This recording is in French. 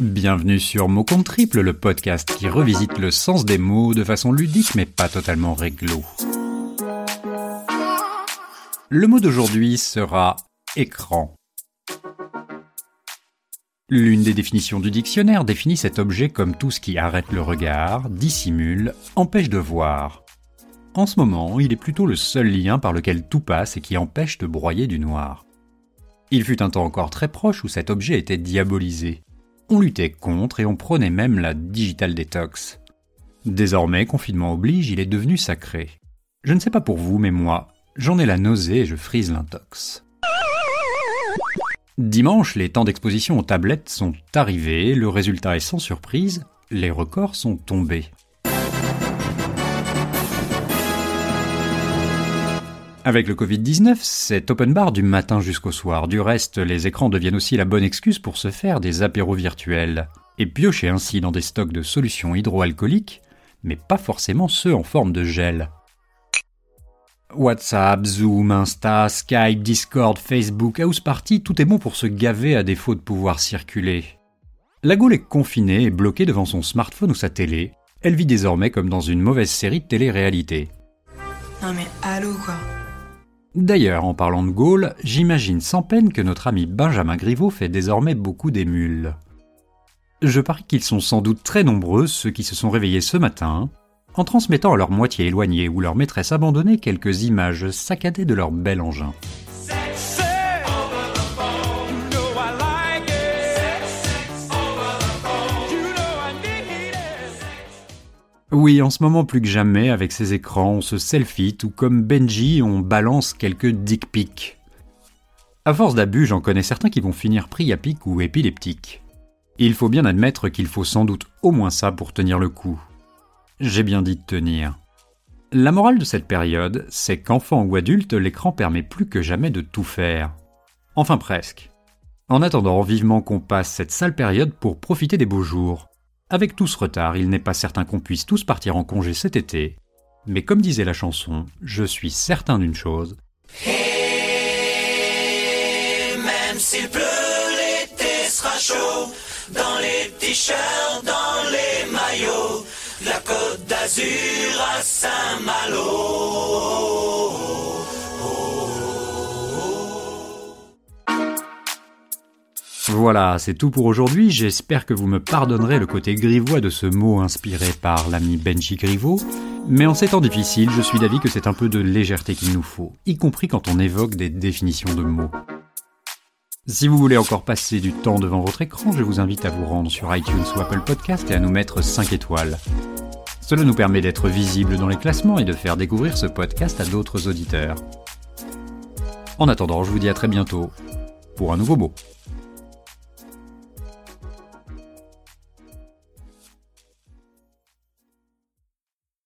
Bienvenue sur Mot contre Triple, le podcast qui revisite le sens des mots de façon ludique mais pas totalement réglo. Le mot d'aujourd'hui sera écran. L'une des définitions du dictionnaire définit cet objet comme tout ce qui arrête le regard, dissimule, empêche de voir. En ce moment, il est plutôt le seul lien par lequel tout passe et qui empêche de broyer du noir. Il fut un temps encore très proche où cet objet était diabolisé. On luttait contre et on prônait même la digital detox. Désormais, confinement oblige, il est devenu sacré. Je ne sais pas pour vous, mais moi, j'en ai la nausée et je frise l'intox. Dimanche, les temps d'exposition aux tablettes sont arrivés, le résultat est sans surprise, les records sont tombés. Avec le Covid-19, c'est open bar du matin jusqu'au soir. Du reste, les écrans deviennent aussi la bonne excuse pour se faire des apéros virtuels. Et piocher ainsi dans des stocks de solutions hydroalcooliques, mais pas forcément ceux en forme de gel. WhatsApp, Zoom, Insta, Skype, Discord, Facebook, House Party, tout est bon pour se gaver à défaut de pouvoir circuler. La Gaule est confinée et bloquée devant son smartphone ou sa télé. Elle vit désormais comme dans une mauvaise série de télé-réalité. Non mais allô quoi? D'ailleurs, en parlant de Gaulle, j'imagine sans peine que notre ami Benjamin Griveaux fait désormais beaucoup d'émules. Je parie qu'ils sont sans doute très nombreux ceux qui se sont réveillés ce matin, en transmettant à leur moitié éloignée ou leur maîtresse abandonnée quelques images saccadées de leur bel engin. Oui, en ce moment plus que jamais, avec ces écrans, on se selfie, tout comme Benji, on balance quelques dick pics. À force d'abus, j'en connais certains qui vont finir priapiques ou épileptiques. Il faut bien admettre qu'il faut sans doute au moins ça pour tenir le coup. J'ai bien dit de tenir. La morale de cette période, c'est qu'enfant ou adulte, l'écran permet plus que jamais de tout faire. Enfin presque. En attendant vivement qu'on passe cette sale période pour profiter des beaux jours. Avec tout ce retard, il n'est pas certain qu'on puisse tous partir en congé cet été. Mais comme disait la chanson, je suis certain d'une chose. Et même s'il pleut, l'été sera chaud. Dans les t-shirts, dans les maillots. La côte d'Azur à Saint-Malo. Voilà, c'est tout pour aujourd'hui. J'espère que vous me pardonnerez le côté grivois de ce mot inspiré par l'ami Benji Griveaux. Mais en ces temps difficiles, je suis d'avis que c'est un peu de légèreté qu'il nous faut, y compris quand on évoque des définitions de mots. Si vous voulez encore passer du temps devant votre écran, je vous invite à vous rendre sur iTunes ou Apple Podcast et à nous mettre 5 étoiles. Cela nous permet d'être visibles dans les classements et de faire découvrir ce podcast à d'autres auditeurs. En attendant, je vous dis à très bientôt pour un nouveau mot.